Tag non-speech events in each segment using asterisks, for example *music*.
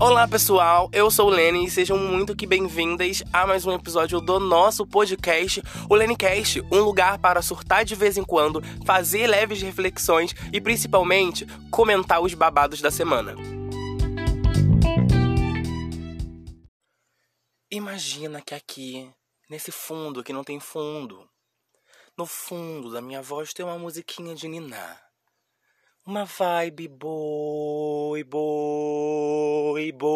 Olá pessoal, eu sou o Lenny e sejam muito que bem-vindas a mais um episódio do nosso podcast, o Lennycast, um lugar para surtar de vez em quando, fazer leves reflexões e principalmente comentar os babados da semana. Imagina que aqui, nesse fundo que não tem fundo, no fundo da minha voz tem uma musiquinha de ninar. Uma vibe boi, boi, boi.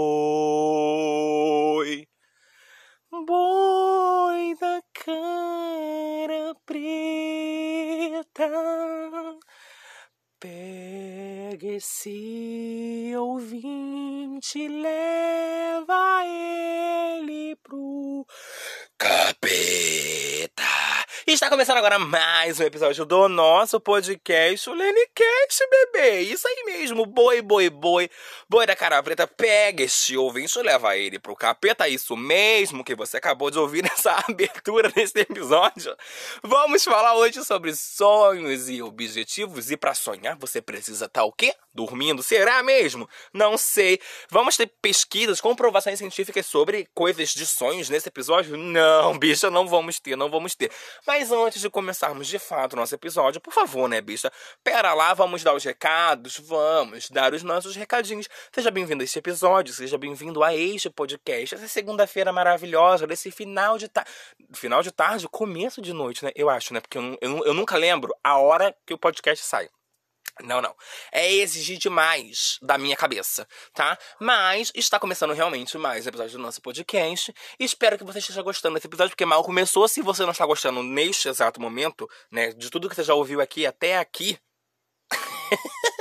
Boi da cara preta. Pega esse ouvinte, leva ele pro. Está começando agora mais um episódio do nosso podcast, o Lenicast, bebê. Isso aí mesmo, boi, boi, boi. Boi da cara preta, pega este ouvinte e leva ele pro capeta. Isso mesmo que você acabou de ouvir *laughs* nessa abertura desse episódio. Vamos falar hoje sobre sonhos e objetivos. E para sonhar, você precisa estar tá o quê? Dormindo. Será mesmo? Não sei. Vamos ter pesquisas, comprovações científicas sobre coisas de sonhos nesse episódio? Não, bicha, não vamos ter, não vamos ter. Mas antes de começarmos de fato o nosso episódio, por favor, né, bicha? Pera lá, vamos dar os recados, vamos dar os nossos recadinhos. Seja bem-vindo a este episódio, seja bem-vindo a este podcast, essa segunda-feira maravilhosa, desse final de tarde. Final de tarde, começo de noite, né? Eu acho, né? Porque eu, eu, eu nunca lembro a hora que o podcast sai. Não, não. É exigir demais da minha cabeça, tá? Mas está começando realmente mais episódio do nosso podcast. Espero que você esteja gostando desse episódio, porque mal começou. Se você não está gostando neste exato momento, né, de tudo que você já ouviu aqui até aqui. *laughs*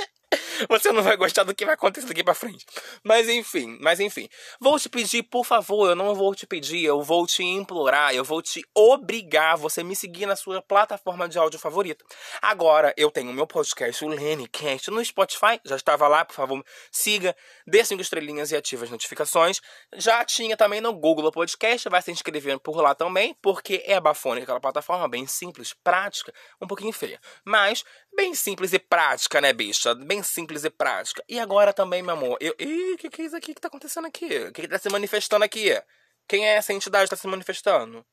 você não vai gostar do que vai acontecer daqui pra frente. Mas enfim, mas enfim. Vou te pedir, por favor, eu não vou te pedir, eu vou te implorar, eu vou te obrigar você me seguir na sua plataforma de áudio favorita. Agora, eu tenho o meu podcast, o LennyCast, no Spotify, já estava lá, por favor, siga, dê cinco estrelinhas e ative as notificações. Já tinha também no Google Podcast, vai se inscrevendo por lá também, porque é Bafônica, aquela plataforma bem simples, prática, um pouquinho feia. Mas bem simples e prática, né, bicha? Bem simples e prática. E agora também, meu amor, eu. Ih, o que, que é isso aqui que tá acontecendo aqui? O que, que tá se manifestando aqui? Quem é essa entidade que tá se manifestando?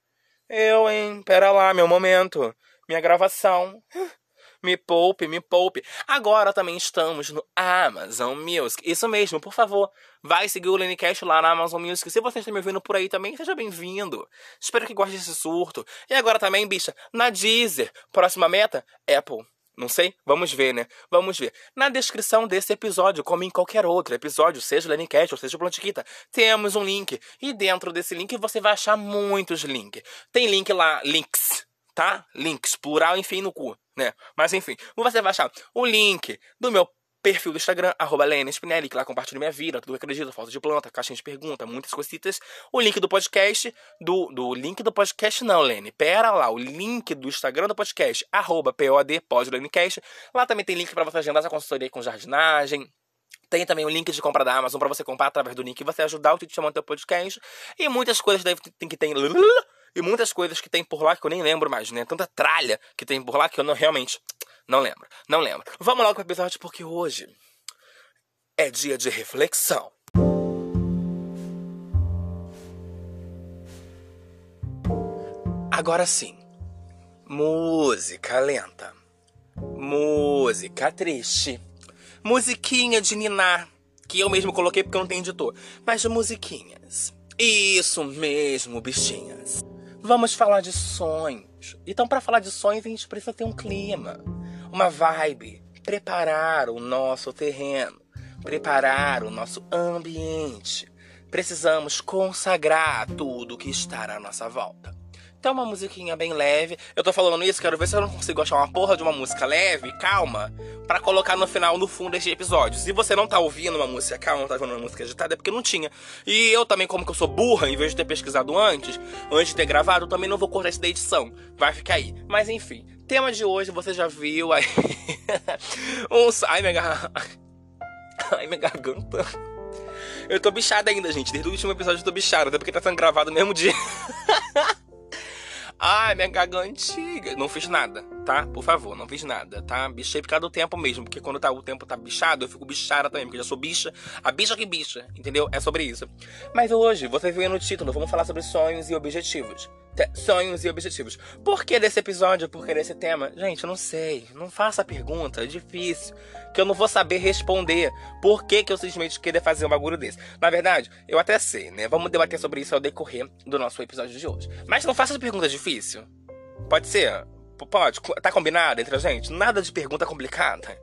Eu, hein? Pera lá, meu momento. Minha gravação. *laughs* Me poupe, me poupe. Agora também estamos no Amazon Music. Isso mesmo, por favor, vai seguir o Lenecast lá na Amazon Music. Se você está me ouvindo por aí também, seja bem-vindo. Espero que goste desse surto. E agora também, bicha, na Deezer. Próxima meta, Apple. Não sei? Vamos ver, né? Vamos ver. Na descrição desse episódio, como em qualquer outro episódio, seja o Lenicast ou seja o Plantiquita, temos um link. E dentro desse link você vai achar muitos links. Tem link lá, links, tá? Links, plural, enfim, no cu, né? Mas enfim, você vai achar o link do meu perfil do Instagram, arroba Spinelli, que lá compartilho minha vida, tudo que acredito, foto de planta, caixinha de pergunta, muitas coisitas. O link do podcast, do, do link do podcast não, Lene, pera lá, o link do Instagram do podcast, arroba POD, podlencast. Lá também tem link para você agendar essa consultoria com jardinagem, tem também o link de compra da Amazon para você comprar através do link e você ajudar o Tite chamando teu podcast. E muitas coisas que tem e muitas coisas que tem por lá que eu nem lembro mais, né? Tanta tralha que tem por lá que eu não realmente não lembro, não lembro. Vamos logo pro episódio porque hoje é dia de reflexão. Agora sim, música lenta, música triste, musiquinha de ninar, que eu mesmo coloquei porque eu não tenho editor, mas de musiquinhas. Isso mesmo, bichinhas. Vamos falar de sonhos. Então, para falar de sonhos, a gente precisa ter um clima uma vibe, preparar o nosso terreno, preparar o nosso ambiente. Precisamos consagrar tudo que está à nossa volta. Então, uma musiquinha bem leve. Eu tô falando isso, quero ver se eu não consigo achar uma porra de uma música leve, calma, para colocar no final, no fundo deste episódio. Se você não tá ouvindo uma música calma, não tá ouvindo uma música agitada, é porque não tinha. E eu também, como que eu sou burra, em vez de ter pesquisado antes, antes de ter gravado, também não vou cortar isso da edição. Vai ficar aí. Mas enfim, Tema de hoje, você já viu aí. *laughs* um... Ai, minha garganta. *laughs* Ai, minha garganta. Eu tô bichada ainda, gente. Desde o último episódio eu tô bichada, até porque tá sendo gravado no mesmo dia. *laughs* Ai, minha gargantiga. Não fiz nada, tá? Por favor, não fiz nada, tá? Bichei por causa do tempo mesmo. Porque quando tá, o tempo tá bichado, eu fico bichada também. Porque eu já sou bicha. A bicha que bicha, entendeu? É sobre isso. Mas hoje, você viu no título, vamos falar sobre sonhos e objetivos sonhos e objetivos. Por que desse episódio? Por que desse tema? Gente, eu não sei. Não faça a pergunta, é difícil. Que eu não vou saber responder. Por que, que eu simplesmente queria fazer um bagulho desse? Na verdade, eu até sei, né? Vamos debater sobre isso ao decorrer do nosso episódio de hoje. Mas não faça pergunta difícil. Pode ser? Pode? Tá combinado entre a gente? Nada de pergunta complicada.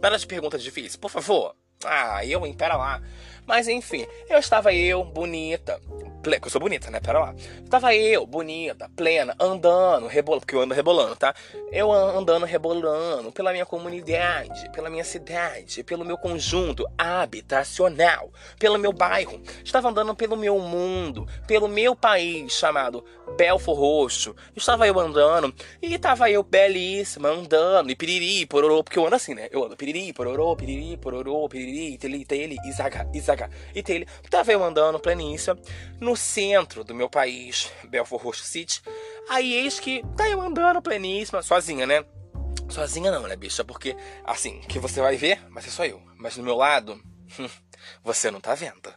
Nada de pergunta difícil, por favor. Ah, eu, hein? Pera lá. Mas enfim, eu estava eu, bonita, que eu sou bonita, né? Pera lá. Estava eu, bonita, plena, andando, rebolando, porque eu ando rebolando, tá? Eu andando, rebolando pela minha comunidade, pela minha cidade, pelo meu conjunto habitacional, pelo meu bairro. Estava andando pelo meu mundo, pelo meu país chamado Belfor Roxo. Estava eu andando e estava eu belíssima, andando, e piriri, pororô, porque eu ando assim, né? Eu ando piriri, pororô, piriri, pororô, piriri, tele, isaga, isaga, e tele. Estava eu andando, plenícia, no no centro do meu país, Belfort Roxo City. Aí eis que tá eu andando pleníssima, sozinha, né? Sozinha não, né, bicha? Porque, assim, que você vai ver, mas é só eu. Mas do meu lado, hum, você não tá vendo.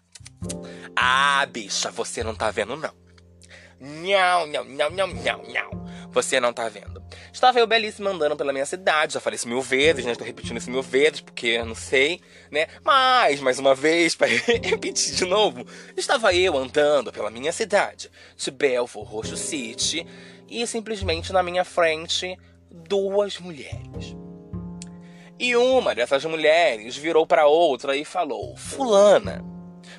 Ah, bicha, você não tá vendo, não. Nhau, nhau, nhau, nhau, nhau, nhau. Você não tá vendo. Estava eu belíssima andando pela minha cidade, já falei isso mil vezes, né? Estou repetindo isso mil vezes, porque não sei, né? Mas, mais uma vez, *laughs* para repetir de novo, estava eu andando pela minha cidade, de Belfort Roxo City, e simplesmente na minha frente, duas mulheres. E uma dessas mulheres virou para outra e falou: Fulana,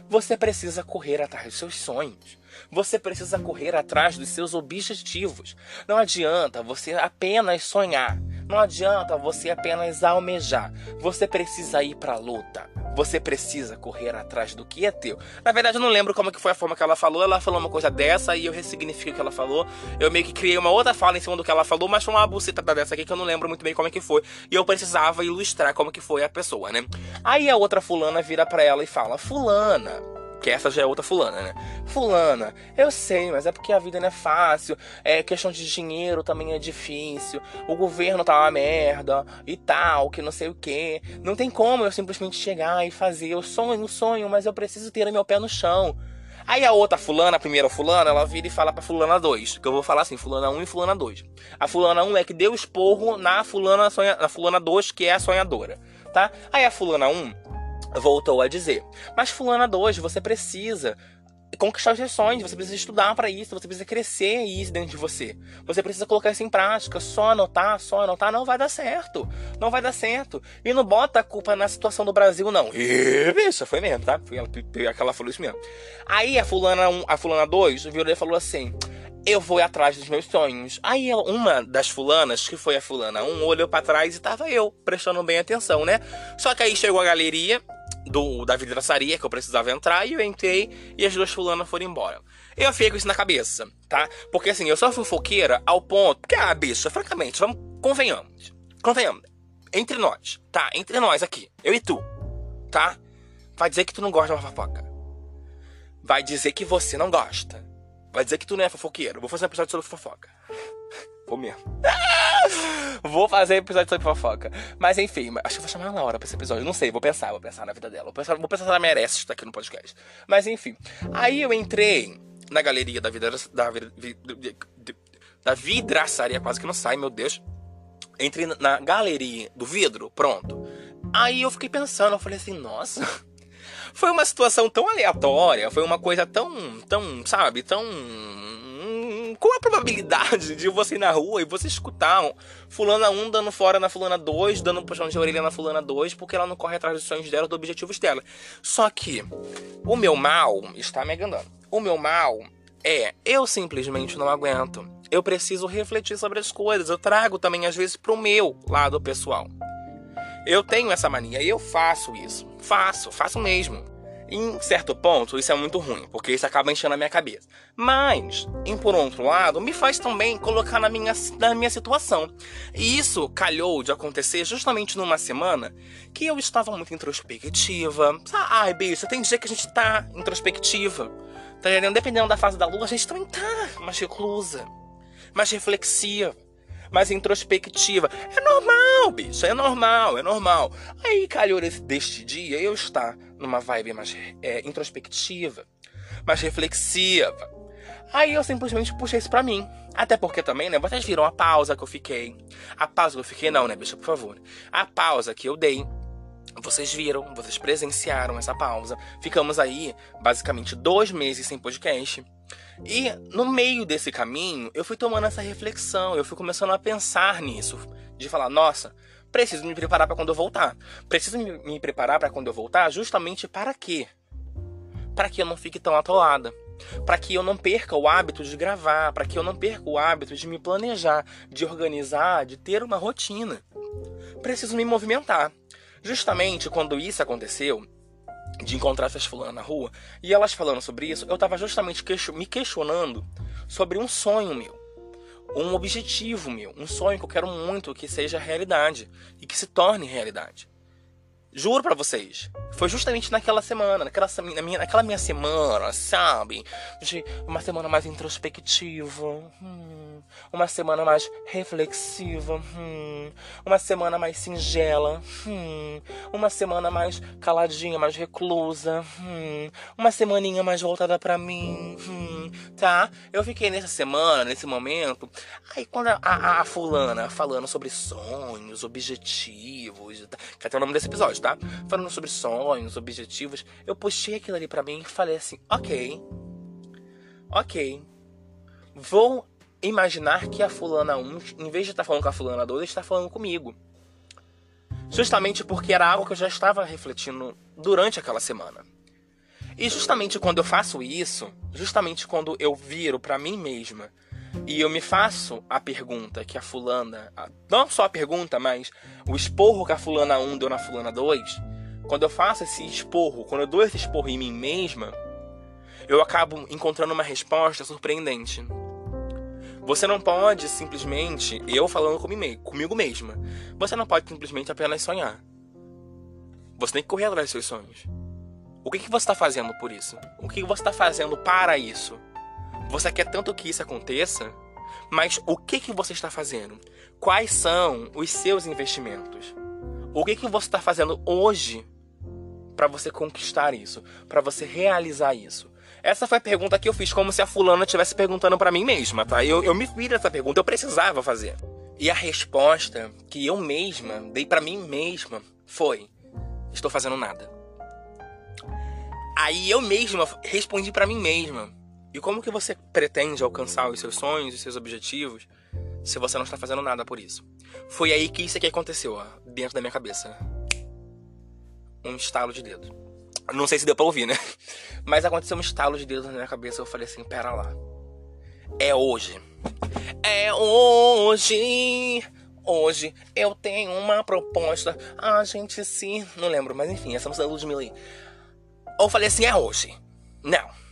você precisa correr atrás dos seus sonhos. Você precisa correr atrás dos seus objetivos. Não adianta você apenas sonhar. Não adianta você apenas almejar. Você precisa ir para a luta. Você precisa correr atrás do que é teu. Na verdade, eu não lembro como que foi a forma que ela falou. Ela falou uma coisa dessa e eu ressignifiquei o que ela falou. Eu meio que criei uma outra fala em cima do que ela falou, mas foi uma buceta dessa aqui que eu não lembro muito bem como é que foi. E eu precisava ilustrar como que foi a pessoa, né? Aí a outra fulana vira para ela e fala: "Fulana, que essa já é outra fulana, né? Fulana, eu sei, mas é porque a vida não é fácil, é questão de dinheiro também é difícil, o governo tá uma merda e tal, que não sei o que. Não tem como eu simplesmente chegar e fazer. Eu sonho, no sonho, mas eu preciso ter meu pé no chão. Aí a outra fulana, a primeira fulana, ela vira e fala pra fulana 2, que eu vou falar assim, fulana 1 um e fulana 2. A fulana 1 um é que deu esporro na fulana, na fulana 2, que é a sonhadora, tá? Aí a fulana 1 um voltou a dizer: Mas, Fulana 2, você precisa conquistar os seus sonhos, você precisa estudar para isso, você precisa crescer isso dentro de você. Você precisa colocar isso em prática. Só anotar, só anotar não vai dar certo. Não vai dar certo. E não bota a culpa na situação do Brasil, não. Bicha, foi mesmo, tá? Foi aquela falou isso mesmo. Aí a fulana 1, a fulana 2 virou e falou assim: eu vou atrás dos meus sonhos. Aí uma das fulanas, que foi a fulana 1, olhou para trás e tava eu, prestando bem atenção, né? Só que aí chegou a galeria do, da vidraçaria que eu precisava entrar e eu entrei e as duas fulanas foram embora. Eu fiquei com isso na cabeça, tá? Porque assim, eu sou fofoqueira ao ponto que, ah, bicha, francamente, vamos, convenhamos. Convenhamos. Entre nós, tá? Entre nós aqui, eu e tu, tá? Vai dizer que tu não gosta de uma fofoca. Vai dizer que você não gosta. Vai dizer que tu não é fofoqueiro. Vou fazer um episódio sobre fofoca. Vou mesmo. *laughs* vou fazer episódio sobre fofoca. Mas enfim, acho que vou chamar a Laura pra esse episódio. Não sei, vou pensar, vou pensar na vida dela. Vou pensar, vou pensar se ela merece estar aqui no podcast. Mas enfim. Aí eu entrei na galeria da vida da, da vidraçaria, quase que não sai, meu Deus. Entrei na galeria do vidro, pronto. Aí eu fiquei pensando, eu falei assim, nossa. Foi uma situação tão aleatória, foi uma coisa tão, tão, sabe, tão qual a probabilidade de você ir na rua e você escutar um, fulana 1 dando fora na fulana 2, dando um puxão de orelha na fulana 2, porque ela não corre atrás dos sonhos dela, dos objetivos dela. Só que o meu mal está me enganando. O meu mal é, eu simplesmente não aguento. Eu preciso refletir sobre as coisas. Eu trago também, às vezes, pro meu lado pessoal. Eu tenho essa mania e eu faço isso. Faço, faço mesmo. Em certo ponto, isso é muito ruim, porque isso acaba enchendo a minha cabeça. Mas, em por outro lado, me faz também colocar na minha, na minha situação. E isso calhou de acontecer justamente numa semana que eu estava muito introspectiva. Ai, bicho, tem dia que a gente tá introspectiva. Tá? Dependendo da fase da lua, a gente também tá mais reclusa. mais reflexiva, mais introspectiva. É normal, bicho, é normal, é normal. Aí calhou deste dia eu estar numa vibe mais é, introspectiva, mais reflexiva. Aí eu simplesmente puxei isso pra mim. Até porque também, né? Vocês viram a pausa que eu fiquei. A pausa que eu fiquei, não, né, bicha, por favor. A pausa que eu dei vocês viram, vocês presenciaram essa pausa. Ficamos aí, basicamente, dois meses sem podcast. E no meio desse caminho, eu fui tomando essa reflexão, eu fui começando a pensar nisso. De falar, nossa, preciso me preparar para quando eu voltar. Preciso me preparar para quando eu voltar, justamente para quê? Para que eu não fique tão atolada. Para que eu não perca o hábito de gravar, para que eu não perca o hábito de me planejar, de organizar, de ter uma rotina. Preciso me movimentar. Justamente quando isso aconteceu, de encontrar essas fulanas na rua, e elas falando sobre isso, eu tava justamente me questionando sobre um sonho meu. Um objetivo meu, um sonho que eu quero muito que seja realidade e que se torne realidade. Juro para vocês. Foi justamente naquela semana, naquela, na minha, naquela minha semana, sabe? De uma semana mais introspectiva. Hum, uma semana mais reflexiva. Hum, uma semana mais singela. Hum, uma semana mais caladinha, mais reclusa. Hum, uma semaninha mais voltada para mim. Hum, tá? Eu fiquei nessa semana, nesse momento. Aí quando a, a, a fulana falando sobre sonhos, objetivos. Que até o nome desse episódio, tá? Falando sobre sonhos, objetivos. Eu puxei aquilo ali para mim e falei assim: ok, ok, vou imaginar que a fulana 1, em vez de estar tá falando com a fulana 2, está falando comigo. Justamente porque era algo que eu já estava refletindo durante aquela semana. E justamente quando eu faço isso, justamente quando eu viro para mim mesma e eu me faço a pergunta que a fulana. Não só a pergunta, mas o esporro que a fulana 1 deu na fulana 2. Quando eu faço esse esporro, quando eu dou esse esporro em mim mesma, eu acabo encontrando uma resposta surpreendente. Você não pode simplesmente, eu falando comigo mesma, você não pode simplesmente apenas sonhar. Você tem que correr atrás dos seus sonhos. O que, que você está fazendo por isso? O que você está fazendo para isso? Você quer tanto que isso aconteça, mas o que, que você está fazendo? Quais são os seus investimentos? O que, que você está fazendo hoje para você conquistar isso? Para você realizar isso? Essa foi a pergunta que eu fiz, como se a fulana estivesse perguntando para mim mesma, tá? Eu, eu me fiz essa pergunta, eu precisava fazer. E a resposta que eu mesma dei para mim mesma foi: estou fazendo nada. Aí eu mesma respondi para mim mesma: e como que você pretende alcançar os seus sonhos, os seus objetivos, se você não está fazendo nada por isso? Foi aí que isso aqui aconteceu, ó, dentro da minha cabeça. Um estalo de dedo. Não sei se deu pra ouvir, né? Mas aconteceu um estalo de dedo na minha cabeça. Eu falei assim: pera lá. É hoje. É hoje. Hoje eu tenho uma proposta. A gente se. Não lembro, mas enfim, essa música da Ludmilla aí. Eu falei assim: é hoje. Não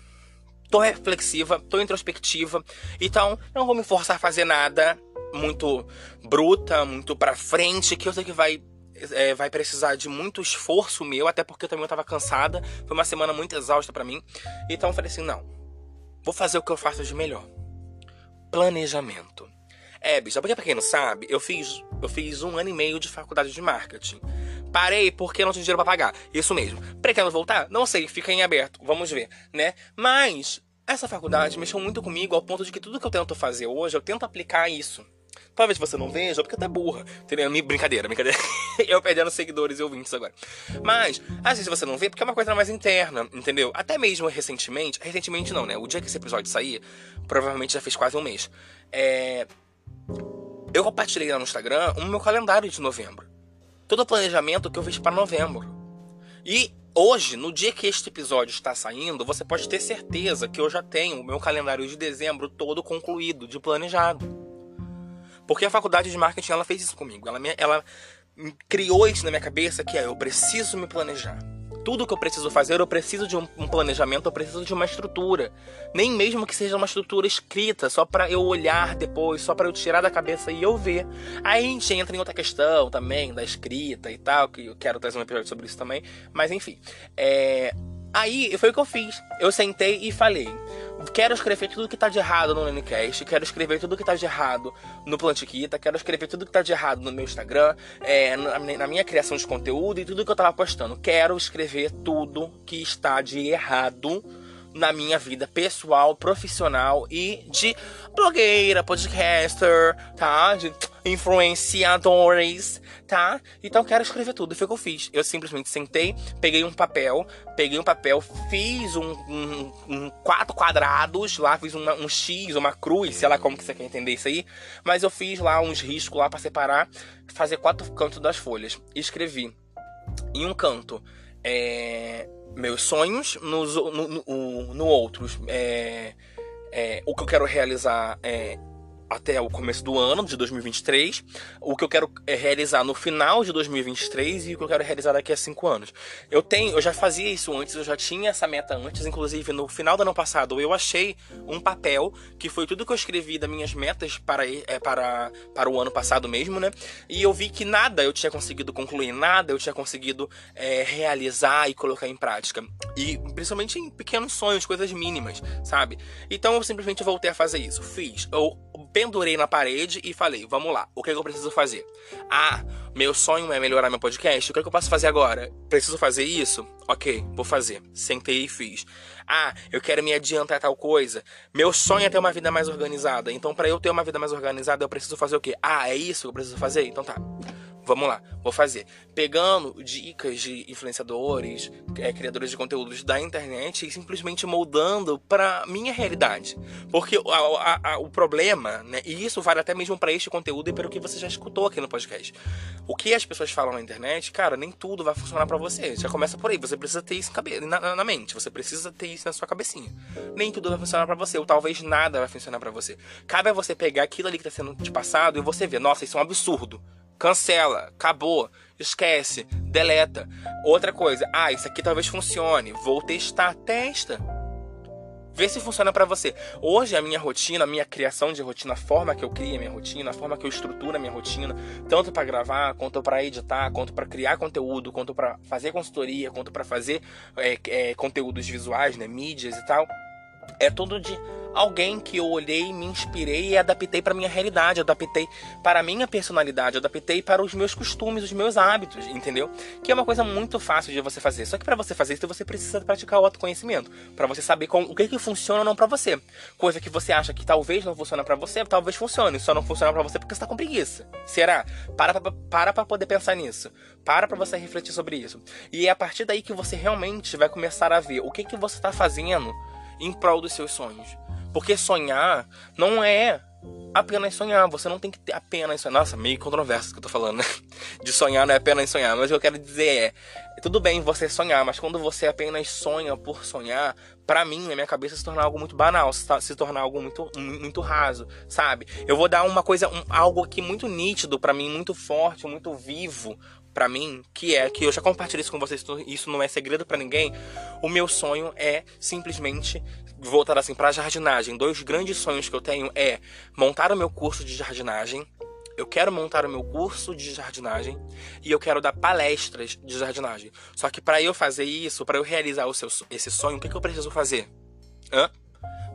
tô reflexiva, tô introspectiva, então não vou me forçar a fazer nada muito bruta, muito pra frente, que eu sei que vai é, vai precisar de muito esforço meu, até porque eu também estava cansada. Foi uma semana muito exausta para mim. Então eu falei assim: não, vou fazer o que eu faço de melhor: planejamento. É, bicho, porque pra quem não sabe, eu fiz, eu fiz um ano e meio de faculdade de marketing. Parei porque não tinha dinheiro para pagar. Isso mesmo. Pretendo voltar? Não sei, fica em aberto. Vamos ver, né? Mas essa faculdade mexeu muito comigo ao ponto de que tudo que eu tento fazer hoje, eu tento aplicar isso. Talvez você não veja, porque tá burra. Entendeu? Brincadeira, brincadeira. *laughs* eu perdendo seguidores e ouvintes agora. Mas, às vezes você não vê, porque é uma coisa mais interna, entendeu? Até mesmo recentemente. Recentemente não, né? O dia que esse episódio sair, provavelmente já fez quase um mês. É. Eu compartilhei lá no Instagram o meu calendário de novembro todo o planejamento que eu fiz para novembro. E hoje, no dia que este episódio está saindo, você pode ter certeza que eu já tenho o meu calendário de dezembro todo concluído, de planejado. Porque a faculdade de marketing ela fez isso comigo. Ela, me, ela criou isso na minha cabeça que é eu preciso me planejar tudo que eu preciso fazer, eu preciso de um, planejamento, eu preciso de uma estrutura. Nem mesmo que seja uma estrutura escrita, só para eu olhar depois, só para eu tirar da cabeça e eu ver. Aí a gente entra em outra questão também, da escrita e tal, que eu quero trazer um episódio sobre isso também. Mas enfim, é... Aí foi o que eu fiz. Eu sentei e falei: quero escrever tudo que tá de errado no Lenicast, quero escrever tudo que tá de errado no Plantiquita, quero escrever tudo que tá de errado no meu Instagram, é, na, na, minha criação de conteúdo e tudo que eu tava postando. Quero escrever tudo que está de errado na minha vida pessoal, profissional e de blogueira, podcaster, tá? De influenciadores, tá? Então quero escrever tudo. Foi o que eu fiz. Eu simplesmente sentei, peguei um papel, peguei um papel, fiz um, um, um quatro quadrados lá, fiz uma, um X, uma cruz, sei lá como que você quer entender isso aí. Mas eu fiz lá uns riscos lá para separar, fazer quatro cantos das folhas. Escrevi em um canto. É, meus sonhos, nos, no, no, no outros, é, é, o que eu quero realizar é até o começo do ano de 2023, o que eu quero é realizar no final de 2023 e o que eu quero realizar daqui a cinco anos. Eu tenho, eu já fazia isso antes, eu já tinha essa meta antes, inclusive no final do ano passado eu achei um papel que foi tudo que eu escrevi das minhas metas para é, para para o ano passado mesmo, né? E eu vi que nada eu tinha conseguido concluir, nada eu tinha conseguido é, realizar e colocar em prática. E principalmente em pequenos sonhos, coisas mínimas, sabe? Então eu simplesmente voltei a fazer isso. Fiz. Eu pendurei na parede e falei: vamos lá, o que, é que eu preciso fazer? Ah, meu sonho é melhorar meu podcast, o que, é que eu posso fazer agora? Preciso fazer isso? Ok, vou fazer. Sentei e fiz. Ah, eu quero me adiantar tal coisa. Meu sonho é ter uma vida mais organizada. Então, para eu ter uma vida mais organizada, eu preciso fazer o quê? Ah, é isso que eu preciso fazer? Então tá. Vamos lá, vou fazer. Pegando dicas de influenciadores, é, criadores de conteúdos da internet e simplesmente moldando para minha realidade. Porque a, a, a, o problema, né, e isso vale até mesmo para este conteúdo e para o que você já escutou aqui no podcast. O que as pessoas falam na internet, cara, nem tudo vai funcionar para você. Já começa por aí. Você precisa ter isso na, na, mente. Você precisa ter isso na sua cabecinha. Nem tudo vai funcionar para você, ou talvez nada vai funcionar para você. Cabe a você pegar aquilo ali que está sendo te passado e você ver, nossa, isso é um absurdo cancela, acabou, esquece, deleta. Outra coisa, ah, isso aqui talvez funcione, vou testar, testa. Vê se funciona para você. Hoje a minha rotina, a minha criação de rotina, a forma que eu crio a minha rotina, a forma que eu estruturo a minha rotina, tanto para gravar, quanto para editar, quanto para criar conteúdo, quanto para fazer consultoria, quanto para fazer é, é, conteúdos visuais, né, mídias e tal, é tudo de alguém que eu olhei, me inspirei e adaptei para minha realidade, adaptei para a minha personalidade, adaptei para os meus costumes, os meus hábitos, entendeu? Que é uma coisa muito fácil de você fazer. Só que para você fazer isso, você precisa praticar o autoconhecimento, para você saber com, o que que funciona ou não para você. Coisa que você acha que talvez não funciona para você, talvez funcione, só não funciona para você porque você tá com preguiça. Será? Para para para poder pensar nisso. Para para você refletir sobre isso. E é a partir daí que você realmente vai começar a ver o que que você está fazendo em prol dos seus sonhos. Porque sonhar não é apenas sonhar. Você não tem que ter apenas sonhar. Nossa, meio controverso que eu tô falando, né? *laughs* De sonhar não é apenas sonhar. Mas o que eu quero dizer é: tudo bem você sonhar, mas quando você apenas sonha por sonhar, para mim, na minha cabeça, se torna algo muito banal, se torna algo muito, muito raso, sabe? Eu vou dar uma coisa, um, algo aqui muito nítido para mim, muito forte, muito vivo para mim, que é que eu já compartilhei isso com vocês, isso não é segredo para ninguém. O meu sonho é simplesmente voltar assim para jardinagem. Dois grandes sonhos que eu tenho é montar o meu curso de jardinagem. Eu quero montar o meu curso de jardinagem e eu quero dar palestras de jardinagem. Só que para eu fazer isso, para eu realizar o seu, esse sonho, o que, que eu preciso fazer? Hã?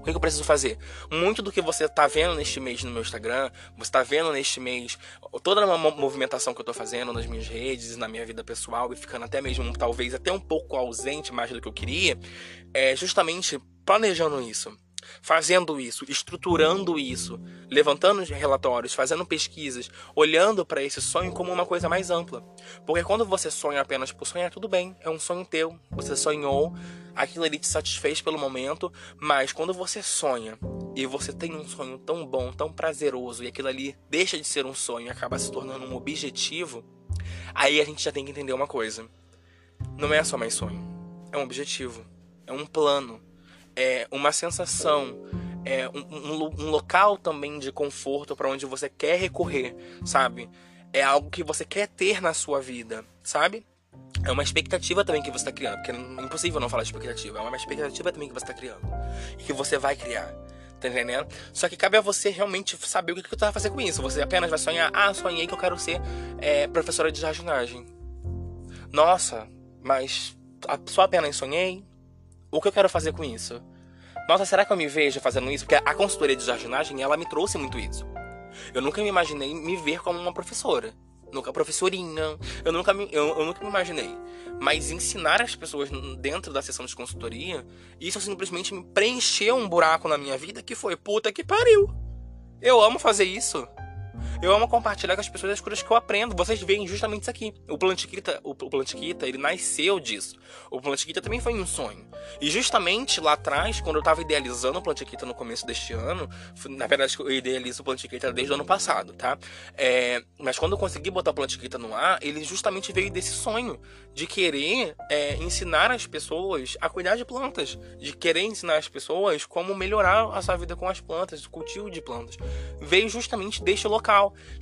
Que, que eu preciso fazer? Muito do que você está vendo neste mês no meu Instagram, você está vendo neste mês toda a movimentação que eu estou fazendo nas minhas redes, na minha vida pessoal e ficando até mesmo, talvez, até um pouco ausente mais do que eu queria, é justamente planejando isso fazendo isso, estruturando isso, levantando relatórios, fazendo pesquisas, olhando para esse sonho como uma coisa mais ampla. Porque quando você sonha apenas por sonhar, tudo bem, é um sonho teu, você sonhou, aquilo ali te satisfez pelo momento, mas quando você sonha e você tem um sonho tão bom, tão prazeroso, e aquilo ali deixa de ser um sonho e acaba se tornando um objetivo, aí a gente já tem que entender uma coisa. Não é só mais sonho, é um objetivo, é um plano é, uma sensação, é, um, um, um local também de conforto para onde você quer recorrer, sabe? É algo que você quer ter na sua vida, sabe? É uma expectativa também que você está criando, porque é impossível não falar de expectativa, é uma expectativa também que você está criando e que você vai criar. Tá entendendo? Só que cabe a você realmente saber o que, que você vai fazer com isso. Você apenas vai sonhar, ah, sonhei que eu quero ser é, professora de jardinagem. Nossa, mas só apenas sonhei? o que eu quero fazer com isso? Nossa, será que eu me vejo fazendo isso? Porque a consultoria de jardinagem, ela me trouxe muito isso. Eu nunca me imaginei me ver como uma professora. Nunca professorinha. Eu nunca me, eu, eu nunca me imaginei. Mas ensinar as pessoas dentro da sessão de consultoria, isso simplesmente me preencheu um buraco na minha vida que foi puta que pariu. Eu amo fazer isso. Eu amo compartilhar com as pessoas as coisas que eu aprendo. Vocês veem justamente isso aqui. O Plantiquita, o Plantiquita, ele nasceu disso. O Plantiquita também foi um sonho. E justamente lá atrás, quando eu tava idealizando o Plantiquita no começo deste ano, na verdade eu idealizo o Plantiquita desde o ano passado, tá? É, mas quando eu consegui botar o Plantiquita no ar, ele justamente veio desse sonho de querer é, ensinar as pessoas a cuidar de plantas, de querer ensinar as pessoas como melhorar a sua vida com as plantas, o cultivo de plantas. Veio justamente deste local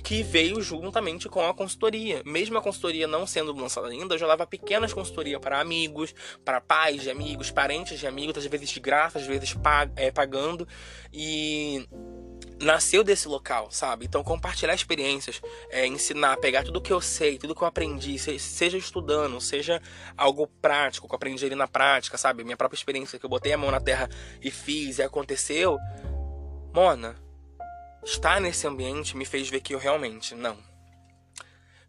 que veio juntamente com a consultoria. Mesmo a consultoria não sendo lançada ainda, eu já leva pequenas consultorias para amigos, para pais de amigos, parentes de amigos, às vezes de graça, às vezes é, pagando. E nasceu desse local, sabe? Então compartilhar experiências, é, ensinar, pegar tudo que eu sei, tudo que eu aprendi, seja estudando, seja algo prático, que eu aprendi ali na prática, sabe? Minha própria experiência que eu botei a mão na terra e fiz e aconteceu. Mona, estar nesse ambiente me fez ver que eu realmente não.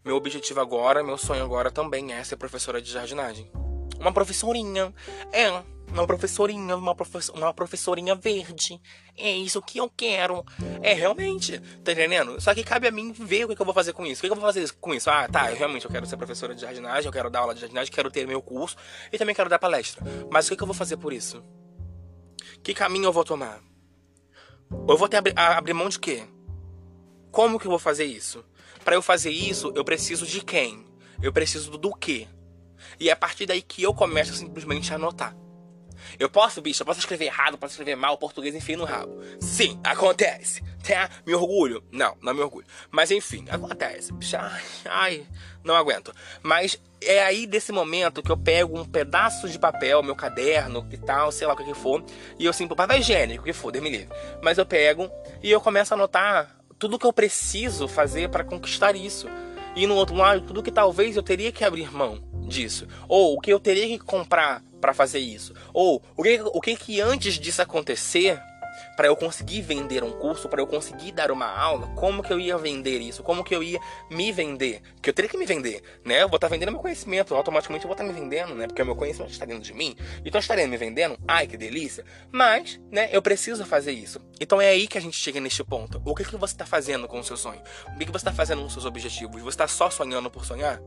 Meu objetivo agora, meu sonho agora também é ser professora de jardinagem. Uma professorinha. É, uma professorinha, uma, professor, uma professorinha verde. É isso que eu quero. É, realmente. Tá entendendo? Só que cabe a mim ver o que, eu vou fazer com isso. O que, eu vou fazer com isso? Ah, tá, eu realmente eu quero ser professora de jardinagem, eu quero dar aula de jardinagem, quero ter meu curso e também quero dar palestra. Mas o que, eu vou fazer por isso? Que caminho eu vou tomar? Eu vou ter abrir, abrir mão de quê? Como que eu vou fazer isso? Para eu fazer isso, eu preciso de quem? Eu preciso do, do quê? E é a partir daí que eu começo simplesmente a anotar. Eu posso, bicho, eu posso escrever errado, posso escrever mal, português enfim no rabo. Sim, acontece. Tá? Me orgulho? Não, não me orgulho. Mas enfim, acontece. Bicho, ai, ai, não aguento. Mas é aí desse momento que eu pego um pedaço de papel, meu caderno e tal, sei lá o que, que for, e eu assim, papel higiênico, o que for, me livre. Mas eu pego e eu começo a anotar tudo que eu preciso fazer para conquistar isso. E no outro lado, tudo que talvez eu teria que abrir mão disso. Ou o que eu teria que comprar para fazer isso. Ou o que, o que que antes disso acontecer para eu conseguir vender um curso, para eu conseguir dar uma aula, como que eu ia vender isso? Como que eu ia me vender? Que eu teria que me vender, né? Eu vou estar tá vendendo meu conhecimento, automaticamente eu vou estar tá me vendendo, né? Porque o meu conhecimento está dentro de mim. Então eu estaria me vendendo. Ai, que delícia. Mas, né, eu preciso fazer isso. Então é aí que a gente chega neste ponto. O que que você está fazendo com o seu sonho? O que que você está fazendo com os seus objetivos? Você está só sonhando por sonhar?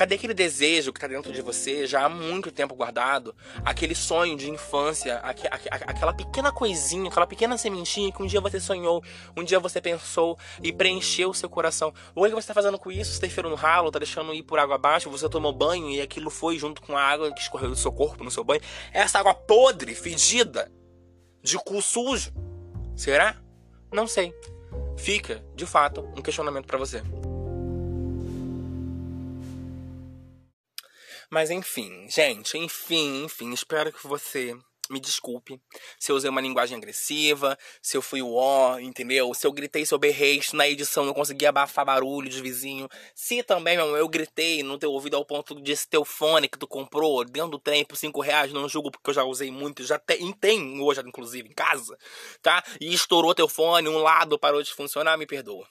Cadê aquele desejo que está dentro de você já há muito tempo guardado? Aquele sonho de infância, aqu aqu aquela pequena coisinha, aquela pequena sementinha que um dia você sonhou, um dia você pensou e preencheu o seu coração. O que você está fazendo com isso? Você está no ralo, está deixando ir por água abaixo, você tomou banho e aquilo foi junto com a água que escorreu do seu corpo no seu banho. Essa água podre, fedida, de cu sujo. Será? Não sei. Fica, de fato, um questionamento para você. Mas enfim, gente, enfim, enfim, espero que você me desculpe se eu usei uma linguagem agressiva, se eu fui o ó, entendeu? Se eu gritei, se eu berrei, se na edição não consegui abafar barulho de vizinho. Se também, meu, eu gritei no teu ouvido ao ponto de esse teu fone que tu comprou dentro do trem por 5 reais, não julgo porque eu já usei muito, já tem, tem hoje, inclusive, em casa, tá? E estourou teu fone, um lado parou de funcionar, me perdoa.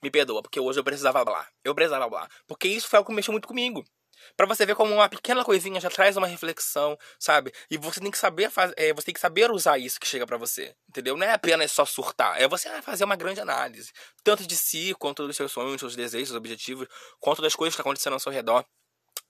Me perdoa, porque hoje eu precisava falar. Eu precisava falar. Porque isso foi algo que mexeu muito comigo para você ver como uma pequena coisinha já traz uma reflexão, sabe? E você tem que saber fazer, é, você tem que saber usar isso que chega para você, entendeu? Não é apenas só surtar, é você fazer uma grande análise, tanto de si quanto dos seus sonhos, seus desejos, seus objetivos, quanto das coisas que estão acontecendo ao seu redor,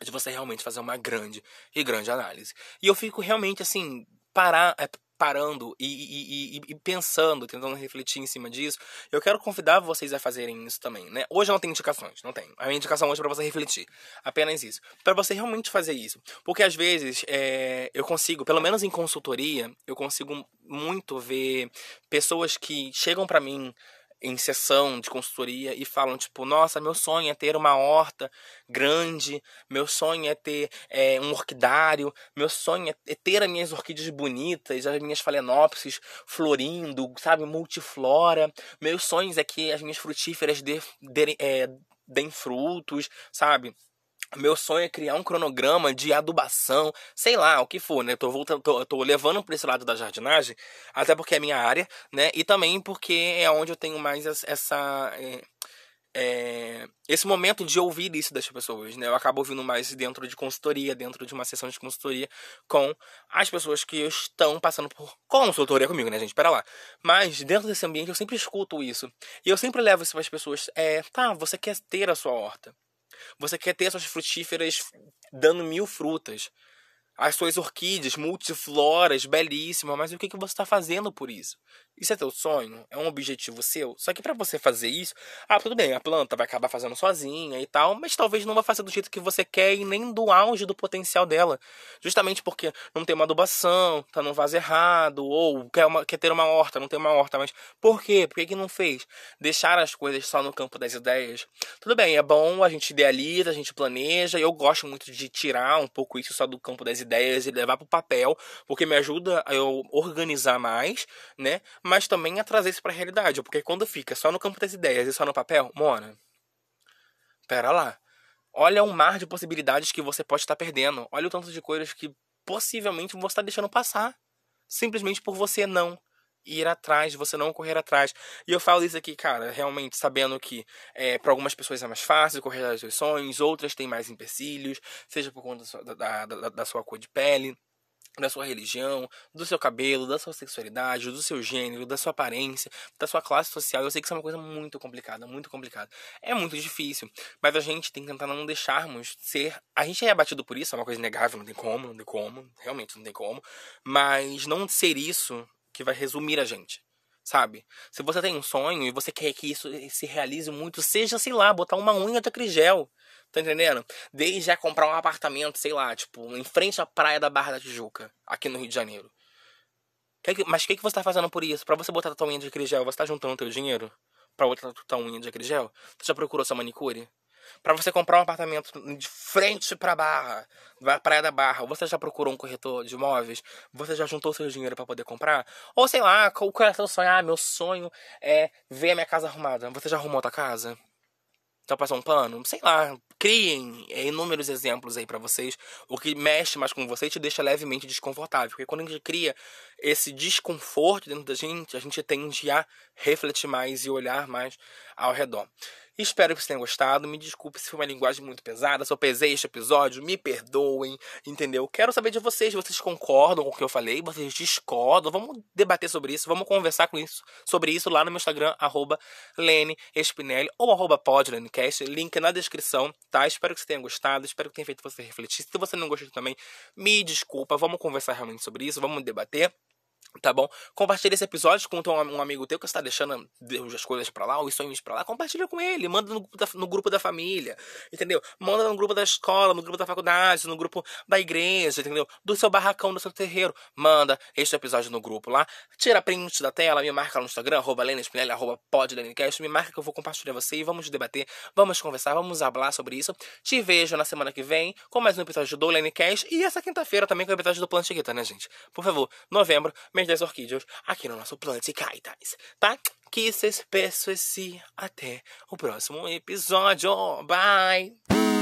de você realmente fazer uma grande e grande análise. E eu fico realmente assim parar, é, parando e, e, e, pensando, tentando refletir em cima disso, eu quero convidar vocês a fazerem isso também, né? Hoje não tem indicações, não tem. A minha indicação hoje é para você refletir. Apenas isso. para você realmente fazer isso. Porque às vezes é, eu consigo, pelo menos em consultoria, eu consigo muito ver pessoas que chegam para mim em sessão de consultoria e falam tipo, nossa, meu sonho é ter uma horta grande, meu sonho é ter é, um orquidário, meu sonho é ter as minhas orquídeas bonitas, as minhas phalaenopsis florindo, sabe, multiflora. Meus sonhos é que as minhas frutíferas dê, é, deem frutos, sabe? Meu sonho é criar um cronograma de adubação, sei lá, o que for, né? Tô, voltando, tô, tô levando para esse lado da jardinagem, até porque é minha área, né? E também porque é onde eu tenho mais essa. É, é, esse momento de ouvir isso das pessoas, né? Eu acabo ouvindo mais dentro de consultoria, dentro de uma sessão de consultoria com as pessoas que estão passando por consultoria comigo, né, gente? Pera lá. Mas dentro desse ambiente eu sempre escuto isso. E eu sempre levo isso para as pessoas. É, tá, você quer ter a sua horta. Você quer ter suas frutíferas dando mil frutas. As suas orquídeas multifloras, belíssimas, mas o que, que você está fazendo por isso? Isso é teu sonho? É um objetivo seu? Só que para você fazer isso, ah, tudo bem, a planta vai acabar fazendo sozinha e tal, mas talvez não vai fazer do jeito que você quer e nem do auge do potencial dela. Justamente porque não tem uma adubação, tá no vaso errado, ou quer, uma, quer ter uma horta, não tem uma horta, mas por quê? Por que, que não fez? Deixar as coisas só no campo das ideias. Tudo bem, é bom, a gente idealiza, a gente planeja, eu gosto muito de tirar um pouco isso só do campo das ideias e levar pro papel, porque me ajuda a eu organizar mais, né? Mas também a trazer isso para a realidade, porque quando fica só no campo das ideias e só no papel, Mona, pera lá. Olha um mar de possibilidades que você pode estar perdendo. Olha o tanto de coisas que possivelmente você está deixando passar. Simplesmente por você não ir atrás, você não correr atrás. E eu falo isso aqui, cara, realmente sabendo que é, para algumas pessoas é mais fácil correr atrás dos sonhos, outras têm mais empecilhos, seja por conta da, da, da, da sua cor de pele da sua religião, do seu cabelo, da sua sexualidade, do seu gênero, da sua aparência, da sua classe social. Eu sei que isso é uma coisa muito complicada, muito complicada. É muito difícil, mas a gente tem que tentar não deixarmos ser. A gente é abatido por isso, é uma coisa inegável, não tem como, não tem como, realmente não tem como. Mas não ser isso que vai resumir a gente. Sabe? Se você tem um sonho e você quer que isso se realize muito, seja, sei lá, botar uma unha de acrigel Tá entendendo? Desde já comprar um apartamento, sei lá, tipo, em frente à praia da Barra da Tijuca, aqui no Rio de Janeiro. Mas o que, que você tá fazendo por isso? Pra você botar a tua unha de acrigel, você tá juntando teu dinheiro? Pra botar a tua unha de acrigel? Você já procurou sua manicure? Pra você comprar um apartamento de frente pra Barra, da Praia da Barra, você já procurou um corretor de imóveis? Você já juntou seu dinheiro para poder comprar? Ou sei lá, qual é o seu sonho? Ah, meu sonho é ver a minha casa arrumada. Você já arrumou a tua casa? Já passou um pano? Sei lá, criem é, inúmeros exemplos aí para vocês. O que mexe mais com você e te deixa levemente desconfortável. Porque quando a gente cria esse desconforto dentro da gente, a gente tende a refletir mais e olhar mais ao redor. Espero que vocês tenham gostado. Me desculpe se foi uma linguagem muito pesada. Se eu pesei este episódio, me perdoem, entendeu? Quero saber de vocês. Vocês concordam com o que eu falei? Vocês discordam? Vamos debater sobre isso. Vamos conversar com isso, sobre isso lá no meu Instagram, arroba Lene Espinelli ou arroba. Link na descrição, tá? Espero que você tenha gostado. Espero que tenha feito você refletir. Se você não gostou também, me desculpa. Vamos conversar realmente sobre isso. Vamos debater. Tá bom? Compartilha esse episódio com um amigo teu que está deixando as coisas para lá, os sonhos para lá. Compartilha com ele, manda no, no, grupo da família, entendeu? Manda no grupo da escola, no grupo da faculdade, no grupo da igreja, entendeu? Do seu barracão, do seu terreiro. Manda este episódio no grupo lá. Tira print da tela, me marca no Instagram, arroba Lena Spinelli, arroba podlenicast, me marca que eu vou compartilhar você e vamos debater, vamos conversar, vamos falar sobre isso. Te vejo na semana que vem com mais um episódio do Lenicast e essa quinta-feira também com o episódio do Plantiguita, né, gente? Por favor, novembro, mês das orquídeas aqui no nosso Planticaitas, tá? Que vocês peço esse até o próximo episódio. Bye!